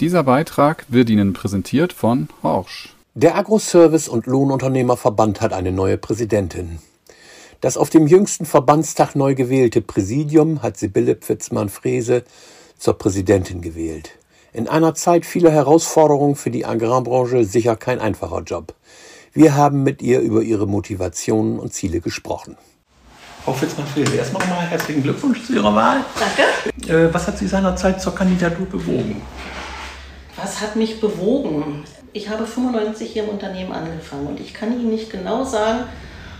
Dieser Beitrag wird Ihnen präsentiert von Horsch. Der Agroservice- und Lohnunternehmerverband hat eine neue Präsidentin. Das auf dem jüngsten Verbandstag neu gewählte Präsidium hat Sibylle Pfitzmann-Frese zur Präsidentin gewählt. In einer Zeit vieler Herausforderungen für die Agrarbranche sicher kein einfacher Job. Wir haben mit ihr über ihre Motivationen und Ziele gesprochen. Frau Fitzmann-Frese, erstmal nochmal herzlichen Glückwunsch zu Ihrer Wahl. Danke. Äh, was hat Sie seinerzeit zur Kandidatur bewogen? Was hat mich bewogen? Ich habe 95 hier im Unternehmen angefangen und ich kann Ihnen nicht genau sagen,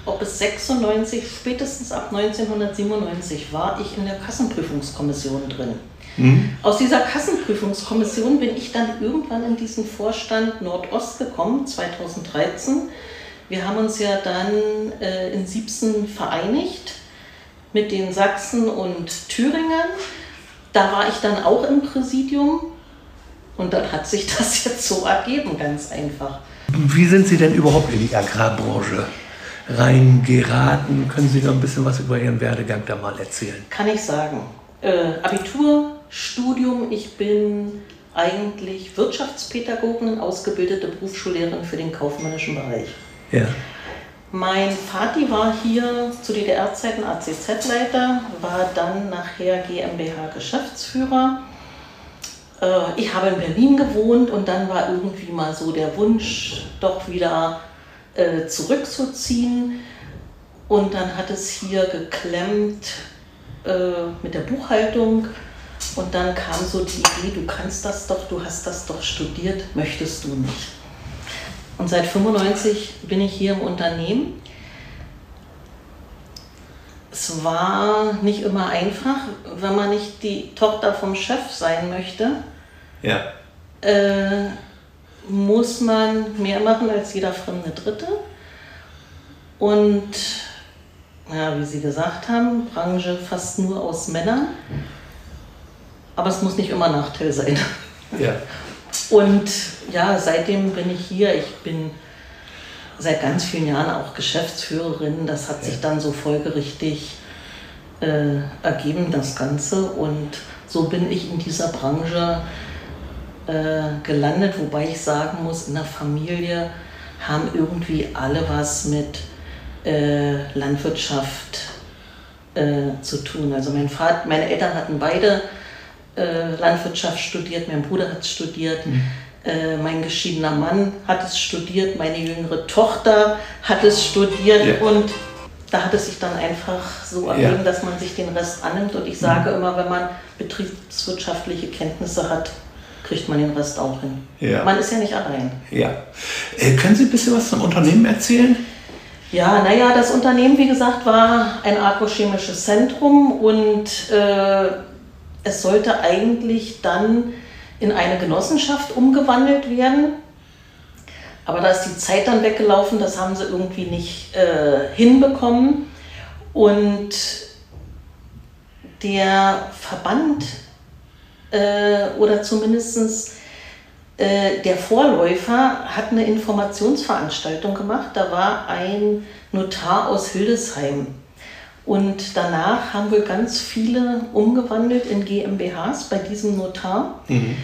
ob es 96, spätestens ab 1997 war ich in der Kassenprüfungskommission drin. Mhm. Aus dieser Kassenprüfungskommission bin ich dann irgendwann in diesen Vorstand Nordost gekommen, 2013. Wir haben uns ja dann äh, in Siebsen vereinigt mit den Sachsen und Thüringern. Da war ich dann auch im Präsidium und dann hat sich das jetzt so ergeben, ganz einfach. Wie sind Sie denn überhaupt in die Agrarbranche reingeraten? Können Sie da ein bisschen was über Ihren Werdegang da mal erzählen? Kann ich sagen. Äh, Abitur, Studium, ich bin eigentlich Wirtschaftspädagogin, ausgebildete Berufsschullehrerin für den kaufmännischen Bereich. Ja. Mein Vati war hier zu DDR-Zeiten ACZ-Leiter, war dann nachher GmbH-Geschäftsführer. Äh, ich habe in Berlin gewohnt und dann war irgendwie mal so der Wunsch, doch wieder äh, zurückzuziehen. Und dann hat es hier geklemmt äh, mit der Buchhaltung. Und dann kam so die Idee, du kannst das doch, du hast das doch studiert, möchtest du nicht. Und seit 95 bin ich hier im Unternehmen. Es war nicht immer einfach, wenn man nicht die Tochter vom Chef sein möchte. Ja. Äh, muss man mehr machen als jeder fremde Dritte. Und ja, wie Sie gesagt haben, Branche fast nur aus Männern. Aber es muss nicht immer Nachteil sein. Ja. Und ja, seitdem bin ich hier. Ich bin seit ganz vielen Jahren auch Geschäftsführerin. Das hat sich dann so folgerichtig äh, ergeben, das Ganze. Und so bin ich in dieser Branche äh, gelandet, wobei ich sagen muss, in der Familie haben irgendwie alle was mit äh, Landwirtschaft äh, zu tun. Also mein Vater, meine Eltern hatten beide äh, Landwirtschaft studiert, mein Bruder hat es studiert. Mhm. Äh, mein geschiedener Mann hat es studiert, meine jüngere Tochter hat es studiert ja. und da hat es sich dann einfach so ergeben, ja. dass man sich den Rest annimmt. Und ich sage mhm. immer, wenn man betriebswirtschaftliche Kenntnisse hat, kriegt man den Rest auch hin. Ja. Man ist ja nicht allein. Ja. Äh, können Sie ein bisschen was zum Unternehmen erzählen? Ja, naja, das Unternehmen, wie gesagt, war ein agrochemisches Zentrum und äh, es sollte eigentlich dann in eine Genossenschaft umgewandelt werden. Aber da ist die Zeit dann weggelaufen, das haben sie irgendwie nicht äh, hinbekommen. Und der Verband äh, oder zumindest äh, der Vorläufer hat eine Informationsveranstaltung gemacht. Da war ein Notar aus Hildesheim. Und danach haben wir ganz viele umgewandelt in GmbHs bei diesem Notar. Mhm.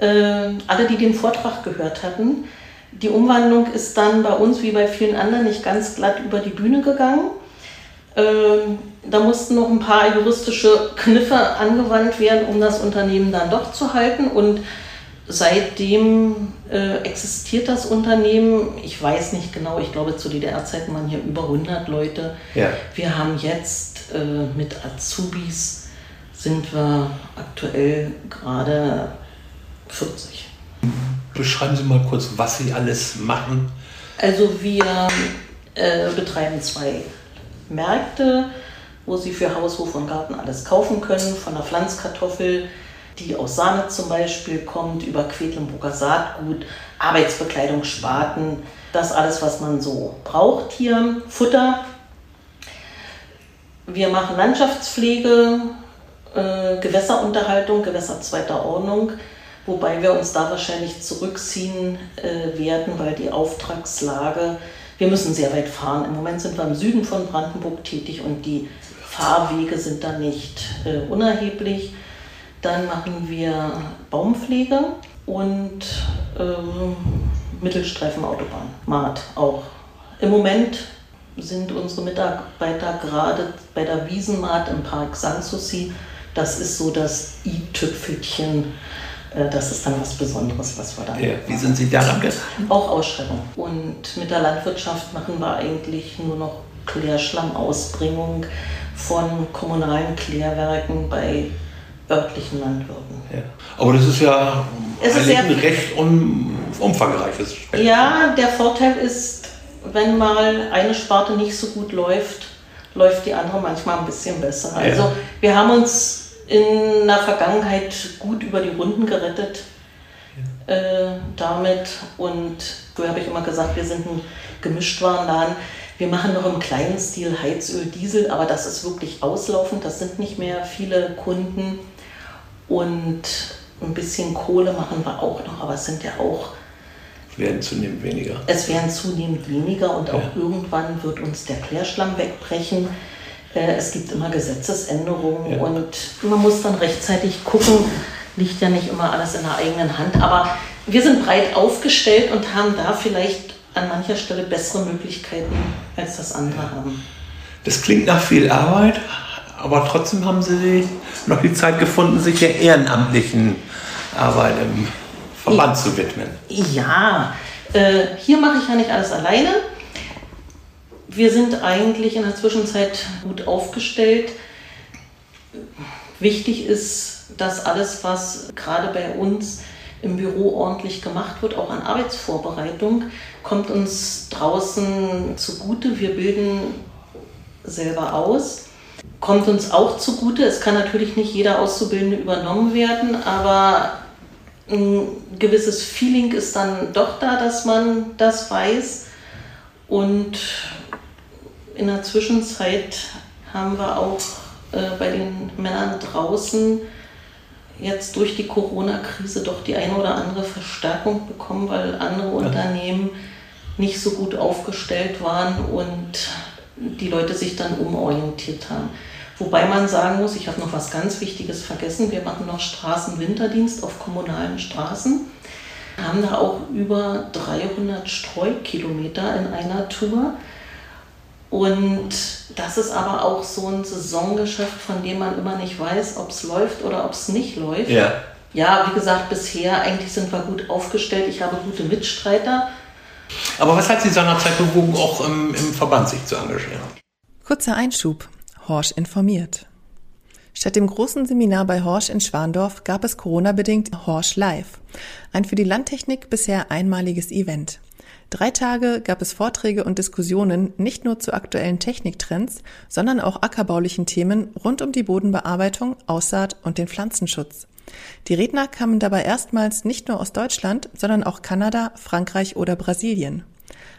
Äh, alle, die den Vortrag gehört hatten. Die Umwandlung ist dann bei uns wie bei vielen anderen nicht ganz glatt über die Bühne gegangen. Ähm, da mussten noch ein paar juristische Kniffe angewandt werden, um das Unternehmen dann doch zu halten. Und seitdem äh, existiert das Unternehmen. Ich weiß nicht genau, ich glaube zu DDR-Zeiten waren hier über 100 Leute. Ja. Wir haben jetzt äh, mit Azubis sind wir aktuell gerade 40. Beschreiben Sie mal kurz, was Sie alles machen. Also wir äh, betreiben zwei Märkte, wo Sie für Haus, Hof und Garten alles kaufen können, von der Pflanzkartoffel, die aus Sahne zum Beispiel kommt, über Quedlinburger Saatgut, Arbeitsbekleidung, Spaten, das alles, was man so braucht hier, Futter. Wir machen Landschaftspflege, äh, Gewässerunterhaltung, Gewässer zweiter Ordnung, wobei wir uns da wahrscheinlich zurückziehen äh, werden, weil die Auftragslage wir müssen sehr weit fahren. Im Moment sind wir im Süden von Brandenburg tätig und die Fahrwege sind da nicht äh, unerheblich. Dann machen wir Baumpflege und ähm, Mittelstreifenautobahn, Maat auch. Im Moment sind unsere Mitarbeiter gerade bei der Wiesenmaat im Park Sanssouci. Das ist so das i-Tüpfelchen. Äh, das ist dann was Besonderes, was wir da ja, Wie sind Sie daran gegangen? Auch Ausschreibung. Und mit der Landwirtschaft machen wir eigentlich nur noch Klärschlammausbringung von kommunalen Klärwerken bei örtlichen Landwirten. Ja. Aber das ist ja es ist ein recht um, umfangreiches Spektrum. Ja, der Vorteil ist, wenn mal eine Sparte nicht so gut läuft, läuft die andere manchmal ein bisschen besser. Ja. Also wir haben uns in der Vergangenheit gut über die Runden gerettet ja. äh, damit und so habe ich immer gesagt, wir sind ein Gemischtwarenladen. Wir machen noch im kleinen Stil Heizöl, Diesel, aber das ist wirklich auslaufend. Das sind nicht mehr viele Kunden. Und ein bisschen Kohle machen wir auch noch, aber es sind ja auch. Werden zunehmend weniger. Es werden zunehmend weniger und auch ja. irgendwann wird uns der Klärschlamm wegbrechen. Äh, es gibt immer Gesetzesänderungen ja. und man muss dann rechtzeitig gucken. Liegt ja nicht immer alles in der eigenen Hand, aber wir sind breit aufgestellt und haben da vielleicht an mancher Stelle bessere Möglichkeiten, als das andere haben. Das klingt nach viel Arbeit, aber trotzdem haben Sie noch die Zeit gefunden, sich der ehrenamtlichen Arbeit im Verband ich, zu widmen. Ja, äh, hier mache ich ja nicht alles alleine. Wir sind eigentlich in der Zwischenzeit gut aufgestellt. Wichtig ist, dass alles, was gerade bei uns im Büro ordentlich gemacht wird, auch an Arbeitsvorbereitung, kommt uns draußen zugute. Wir bilden selber aus kommt uns auch zugute. Es kann natürlich nicht jeder Auszubildende übernommen werden, aber ein gewisses Feeling ist dann doch da, dass man das weiß. Und in der Zwischenzeit haben wir auch äh, bei den Männern draußen jetzt durch die Corona-Krise doch die eine oder andere Verstärkung bekommen, weil andere. Unternehmen nicht so gut aufgestellt waren und die Leute sich dann umorientiert haben. Wobei man sagen muss, ich habe noch was ganz Wichtiges vergessen. Wir machen noch Straßenwinterdienst auf kommunalen Straßen. Haben da auch über 300 Streukilometer in einer Tour. Und das ist aber auch so ein Saisongeschäft, von dem man immer nicht weiß, ob es läuft oder ob es nicht läuft. Ja. Ja, wie gesagt, bisher eigentlich sind wir gut aufgestellt. Ich habe gute Mitstreiter. Aber was hat Sie seinerzeit bewogen, auch im, im Verband sich zu engagieren? Kurzer Einschub. Horsch informiert. Statt dem großen Seminar bei Horsch in Schwandorf gab es Corona-bedingt Horsch Live, ein für die Landtechnik bisher einmaliges Event. Drei Tage gab es Vorträge und Diskussionen nicht nur zu aktuellen Techniktrends, sondern auch ackerbaulichen Themen rund um die Bodenbearbeitung, Aussaat und den Pflanzenschutz. Die Redner kamen dabei erstmals nicht nur aus Deutschland, sondern auch Kanada, Frankreich oder Brasilien.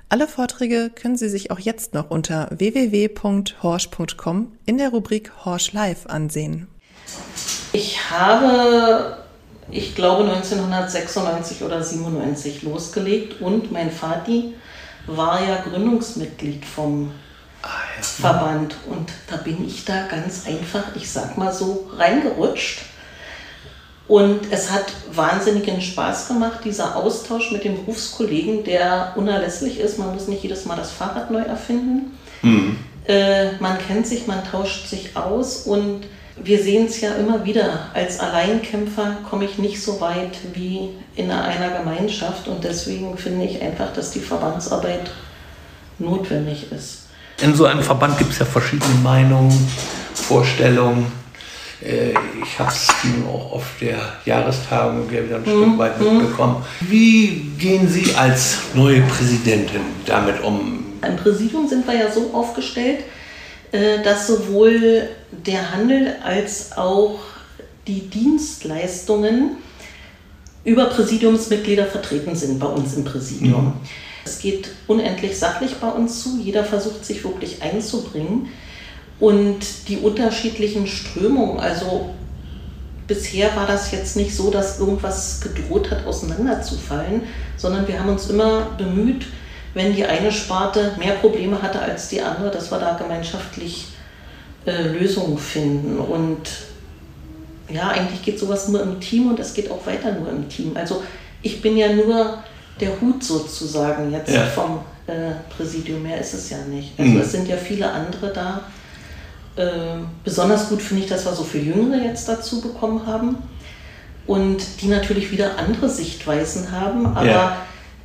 Alle Vorträge können Sie sich auch jetzt noch unter www.horsch.com in der Rubrik Horsch Live ansehen. Ich habe, ich glaube 1996 oder 97 losgelegt und mein Vati war ja Gründungsmitglied vom ah, Verband und da bin ich da ganz einfach, ich sag mal so, reingerutscht und es hat wahnsinnigen Spaß gemacht, dieser Austausch mit dem Berufskollegen, der unerlässlich ist. Man muss nicht jedes Mal das Fahrrad neu erfinden. Mhm. Äh, man kennt sich, man tauscht sich aus und wir sehen es ja immer wieder. Als Alleinkämpfer komme ich nicht so weit wie in einer Gemeinschaft und deswegen finde ich einfach, dass die Verbandsarbeit notwendig ist. In so einem Verband gibt es ja verschiedene Meinungen, Vorstellungen. Äh, ich habe es auch auf der Jahrestagung wieder ein Stück mhm. weit mitbekommen. Wie gehen Sie als neue Präsidentin damit um? Im Präsidium sind wir ja so aufgestellt, äh, dass sowohl der Handel als auch die Dienstleistungen über Präsidiumsmitglieder vertreten sind bei uns im Präsidium. Mhm. Es geht unendlich sachlich bei uns zu. Jeder versucht sich wirklich einzubringen. Und die unterschiedlichen Strömungen, also bisher war das jetzt nicht so, dass irgendwas gedroht hat, auseinanderzufallen, sondern wir haben uns immer bemüht, wenn die eine Sparte mehr Probleme hatte als die andere, dass wir da gemeinschaftlich äh, Lösungen finden. Und ja, eigentlich geht sowas nur im Team und es geht auch weiter nur im Team. Also Ich bin ja nur der Hut sozusagen jetzt Ja. vom äh, Präsidium. Mehr ist es ja nicht. Also Mhm. es sind ja viele andere da. Ähm, besonders gut finde ich, dass wir so viele Jüngere jetzt dazu bekommen haben und die natürlich wieder andere Sichtweisen haben. Aber Ja.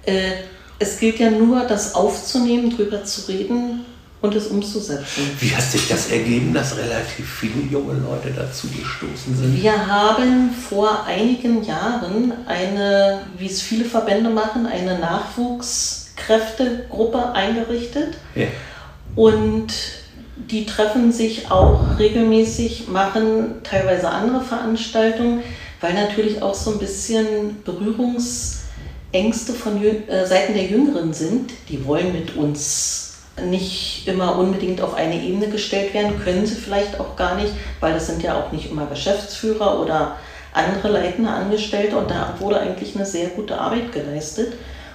äh, es gilt ja nur, das aufzunehmen, drüber zu reden und es umzusetzen. Wie hat sich das ergeben, dass relativ viele junge Leute dazu gestoßen sind? Wir haben vor einigen Jahren eine, wie es viele Verbände machen, eine Nachwuchskräftegruppe eingerichtet. Ja. Und die treffen sich auch regelmäßig, machen teilweise andere Veranstaltungen, weil natürlich auch so ein bisschen Berührungsängste von äh, Seiten der Jüngeren sind. Die wollen mit uns nicht immer unbedingt auf eine Ebene gestellt werden, können sie vielleicht auch gar nicht, weil das sind ja auch nicht immer Geschäftsführer oder andere leitende Angestellte und da wurde eigentlich eine sehr gute Arbeit geleistet.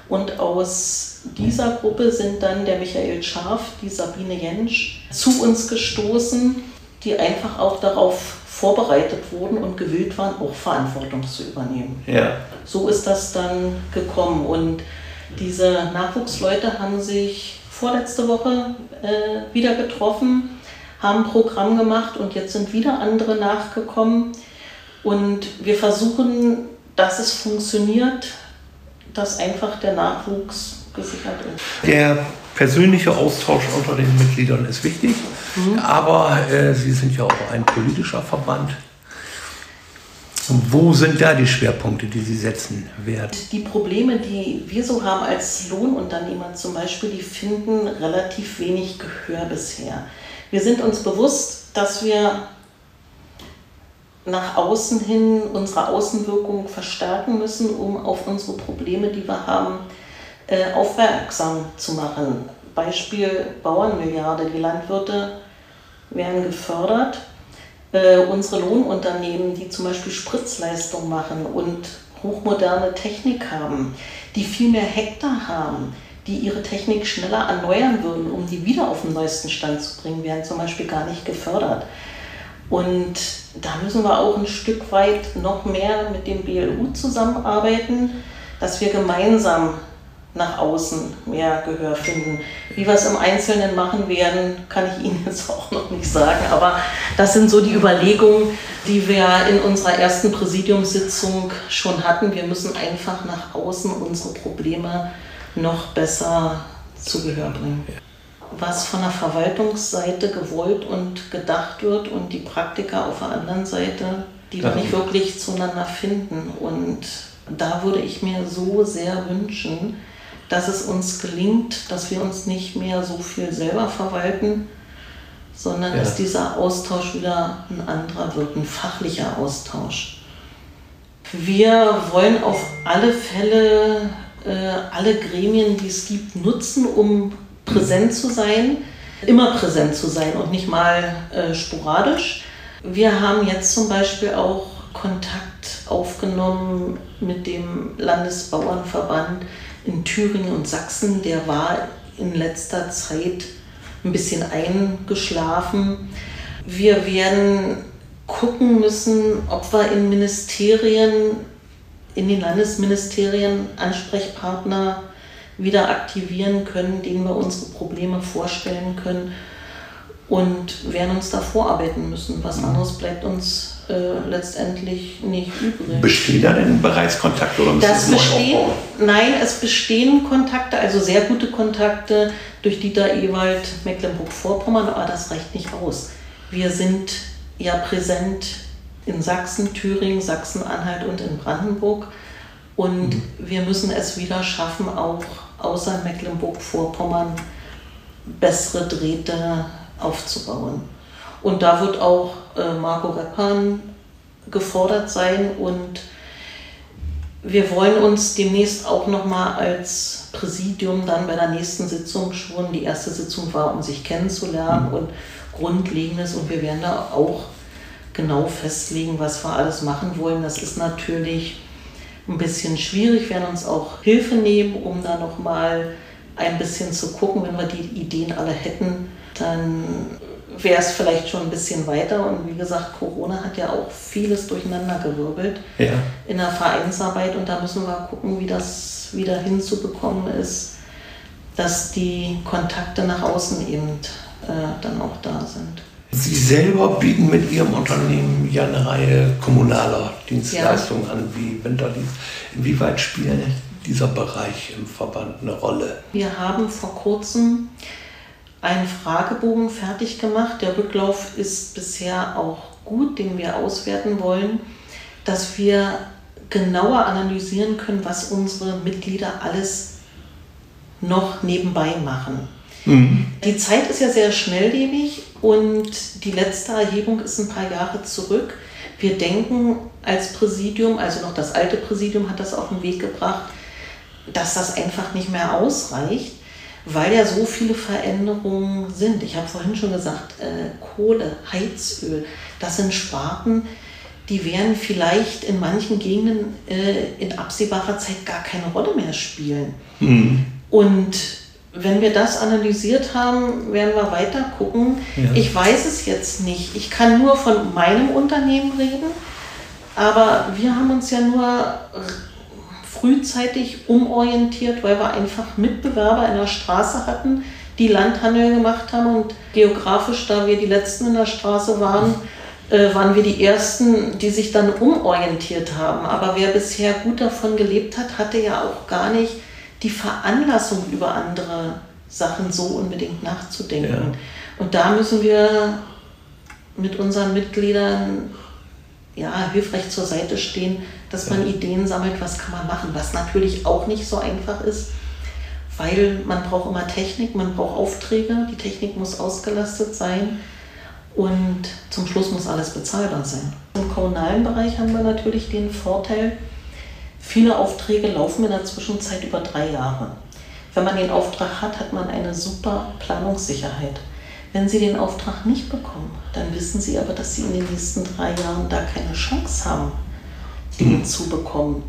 Und aus dieser Gruppe sind dann der Michael Scharf, die Sabine Jentsch zu uns gestoßen, die einfach auch darauf vorbereitet wurden und gewillt waren, auch Verantwortung zu übernehmen. Ja. So ist das dann gekommen. Und diese Nachwuchsleute haben sich vorletzte Woche äh, wieder getroffen, haben ein Programm gemacht und jetzt sind wieder andere nachgekommen. Und wir versuchen, dass es funktioniert, dass einfach der Nachwuchs gesichert ist. Der persönliche Austausch unter den Mitgliedern ist wichtig, aber äh, Sie sind ja auch ein politischer Verband. Wo sind da die Schwerpunkte, die Sie setzen werden? Die Probleme, die wir so haben als Lohnunternehmer zum Beispiel, die finden relativ wenig Gehör bisher. Wir sind uns bewusst, dass wir nach außen hin unsere Außenwirkung verstärken müssen, um auf unsere Probleme, die wir haben, äh, aufmerksam zu machen. Beispiel Bauernmilliarde. Die Landwirte werden gefördert. Äh, unsere Lohnunternehmen, die zum Beispiel Spritzleistung machen und hochmoderne Technik haben, die viel mehr Hektar haben, die ihre Technik schneller erneuern würden, um die wieder auf den neuesten Stand zu bringen, werden zum Beispiel gar nicht gefördert. Und da müssen wir auch ein Stück weit noch mehr mit dem BLU zusammenarbeiten, dass wir gemeinsam nach außen mehr Gehör finden. Wie wir es im Einzelnen machen werden, kann ich Ihnen jetzt auch noch nicht sagen. Aber das sind so die Überlegungen, die wir in unserer ersten Präsidiumssitzung schon hatten. Wir müssen einfach nach außen unsere Probleme noch besser zu Gehör bringen. Was von der Verwaltungsseite gewollt und gedacht wird und die Praktiker auf der anderen Seite, die wir nicht wirklich zueinander finden. Und da würde ich mir so sehr wünschen, dass es uns gelingt, dass wir uns nicht mehr so viel selber verwalten, sondern Ja. dass dieser Austausch wieder ein anderer wird, ein fachlicher Austausch. Wir wollen auf alle Fälle äh, alle Gremien, die es gibt, nutzen, um präsent zu sein, immer präsent zu sein und nicht mal äh, sporadisch. Wir haben jetzt zum Beispiel auch Kontakt aufgenommen mit dem Landesbauernverband in Thüringen und Sachsen. Der war in letzter Zeit ein bisschen eingeschlafen. Wir werden gucken müssen, ob wir in Ministerien, in den Landesministerien Ansprechpartner wieder aktivieren können, denen wir unsere Probleme vorstellen können und werden uns da vorarbeiten müssen. Was anderes bleibt uns äh, letztendlich nicht übrig. Bestehen da denn bereits Kontakte oder müssen Das bestehen, nein, es bestehen Kontakte, also sehr gute Kontakte durch Dieter Ewald Mecklenburg-Vorpommern, aber das reicht nicht aus. Wir sind ja präsent in Sachsen, Thüringen, Sachsen-Anhalt und in Brandenburg und wir müssen es wieder schaffen, auch außer Mecklenburg-Vorpommern bessere Drähte aufzubauen. Und da wird auch äh, Marco Reppan gefordert sein und wir wollen uns demnächst auch nochmal als Präsidium dann bei der nächsten Sitzung schon, die erste Sitzung war, um sich kennenzulernen und Grundlegendes und wir werden da auch genau festlegen, was wir alles machen wollen. Das ist natürlich ein bisschen schwierig, wir werden uns auch Hilfe nehmen, um da nochmal ein bisschen zu gucken, wenn wir die Ideen alle hätten, dann wäre es vielleicht schon ein bisschen weiter. Und wie gesagt, Corona hat ja auch vieles durcheinander gewirbelt Ja. in der Vereinsarbeit. Und da müssen wir gucken, wie das wieder hinzubekommen ist, dass die Kontakte nach außen eben äh, dann auch da sind. Sie selber bieten mit Ihrem Unternehmen ja eine Reihe kommunaler Dienstleistungen an, wie Winterdienst. Inwieweit spielt dieser Bereich im Verband eine Rolle? Wir haben vor kurzem einen Fragebogen fertig gemacht. Der Rücklauf ist bisher auch gut, den wir auswerten wollen, dass wir genauer analysieren können, was unsere Mitglieder alles noch nebenbei machen. Die Zeit ist ja sehr schnelllebig und die letzte Erhebung ist ein paar Jahre zurück. Wir denken als Präsidium, also noch das alte Präsidium hat das auf den Weg gebracht, dass das einfach nicht mehr ausreicht, weil ja so viele Veränderungen sind. Ich habe vorhin schon gesagt, äh, Kohle, Heizöl, das sind Sparten, die werden vielleicht in manchen Gegenden äh, in absehbarer Zeit gar keine Rolle mehr spielen. Und wenn wir das analysiert haben, werden wir weiter gucken. Ja. Ich weiß es jetzt nicht. Ich kann nur von meinem Unternehmen reden, aber wir haben uns ja nur frühzeitig umorientiert, weil wir einfach Mitbewerber in der Straße hatten, die Landhandel gemacht haben und geografisch, da wir die Letzten in der Straße waren, äh, waren wir die Ersten, die sich dann umorientiert haben. Aber wer bisher gut davon gelebt hat, hatte ja auch gar nicht die Veranlassung, über andere Sachen so unbedingt nachzudenken. Und da müssen wir mit unseren Mitgliedern ja, hilfreich zur Seite stehen, dass man Ideen sammelt, was kann man machen, was natürlich auch nicht so einfach ist, weil man braucht immer Technik, man braucht Aufträge, die Technik muss ausgelastet sein und zum Schluss muss alles bezahlbar sein. Im kommunalen Bereich haben wir natürlich den Vorteil, viele Aufträge laufen in der Zwischenzeit über drei Jahre. Wenn man den Auftrag hat, hat man eine super Planungssicherheit. Wenn Sie den Auftrag nicht bekommen, dann wissen Sie aber, dass Sie in den nächsten drei Jahren da keine Chance haben, den zu bekommen.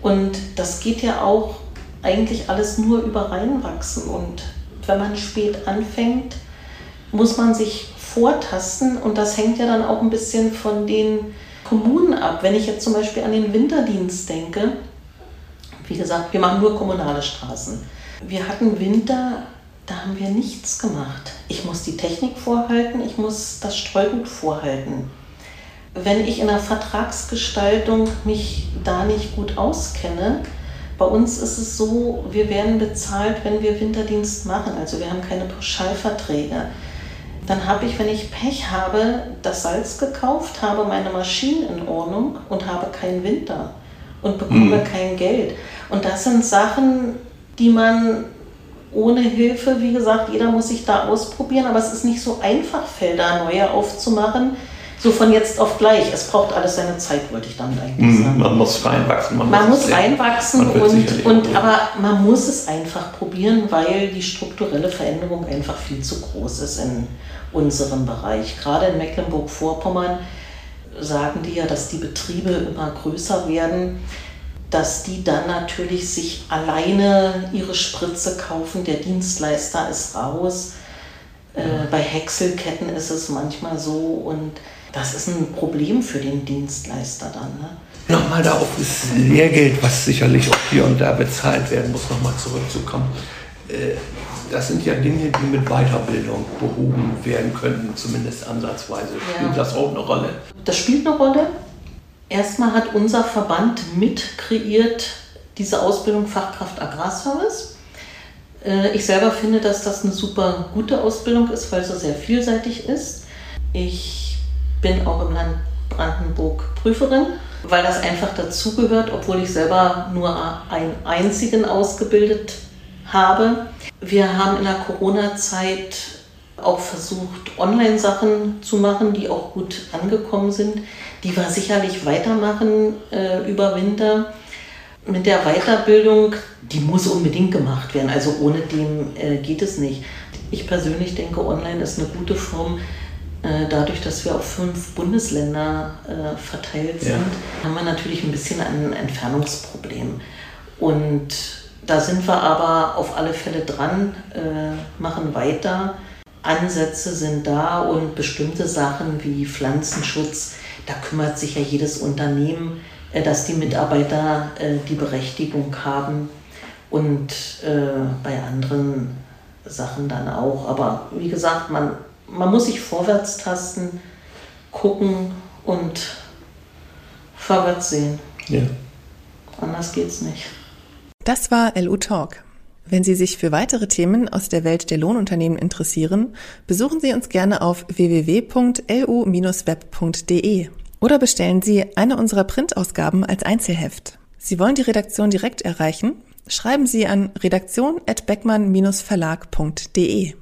Und das geht ja auch eigentlich alles nur über Reinwachsen. Und wenn man spät anfängt, muss man sich vortasten und das hängt ja dann auch ein bisschen von den Kommunen ab. Wenn ich jetzt zum Beispiel an den Winterdienst denke, wie gesagt, wir machen nur kommunale Straßen. Wir hatten Winter, da haben wir nichts gemacht. Ich muss die Technik vorhalten, ich muss das Streugut vorhalten. Wenn ich in der Vertragsgestaltung mich da nicht gut auskenne, bei uns ist es so, wir werden bezahlt, wenn wir Winterdienst machen. Also wir haben keine Pauschalverträge. Dann habe ich, wenn ich Pech habe, das Salz gekauft, habe meine Maschinen in Ordnung und habe keinen Winter und bekomme kein Geld. Und das sind Sachen, die man ohne Hilfe, wie gesagt, jeder muss sich da ausprobieren, aber es ist nicht so einfach, Felder neue aufzumachen, so von jetzt auf gleich. Es braucht alles seine Zeit, wollte ich damit eigentlich sagen. Man muss reinwachsen. Man muss es sehen. reinwachsen Man und, und aber man muss es einfach probieren, weil die strukturelle Veränderung einfach viel zu groß ist in unserem Bereich. Gerade in Mecklenburg-Vorpommern sagen die ja, dass die Betriebe immer größer werden, dass die dann natürlich sich alleine ihre Spritze kaufen, der Dienstleister ist raus. Äh, bei Häckselketten ist es manchmal so und das ist ein Problem für den Dienstleister dann. Ne? Nochmal da auf das Lehrgeld, was sicherlich auch hier und da bezahlt werden muss, nochmal zurückzukommen. Äh, Das sind ja Dinge, die mit Weiterbildung behoben werden könnten, zumindest ansatzweise. Spielt Ja. das auch eine Rolle? Das spielt eine Rolle. Erstmal hat unser Verband mit kreiert diese Ausbildung Fachkraft Agrarservice. Äh, Ich selber finde, dass das eine super gute Ausbildung ist, weil sie sehr vielseitig ist. Ich bin auch im Land Brandenburg Prüferin, weil das einfach dazugehört, obwohl ich selber nur einen einzigen ausgebildet habe. Wir haben in der Corona-Zeit auch versucht, Online-Sachen zu machen, die auch gut angekommen sind, die wir sicherlich weitermachen äh, über Winter. Mit der Weiterbildung, die muss unbedingt gemacht werden, also ohne dem äh, geht es nicht. Ich persönlich denke, online ist eine gute Form. Äh, dadurch, dass wir auf fünf Bundesländer äh, verteilt sind, Ja. haben wir natürlich ein bisschen ein Entfernungsproblem. Und da sind wir aber auf alle Fälle dran, äh, machen weiter. Ansätze sind da und bestimmte Sachen wie Pflanzenschutz, da kümmert sich ja jedes Unternehmen, äh, dass die Mitarbeiter äh, die Berechtigung haben und äh, bei anderen Sachen dann auch. Aber wie gesagt, man, man muss sich vorwärts tasten, gucken und vorwärts sehen. Ja. Anders geht's nicht. Das war LU Talk. Wenn Sie sich für weitere Themen aus der Welt der Lohnunternehmen interessieren, besuchen Sie uns gerne auf www.lu-web.de oder bestellen Sie eine unserer Printausgaben als Einzelheft. Sie wollen die Redaktion direkt erreichen? Schreiben Sie an redaktion@beckmann-verlag.de.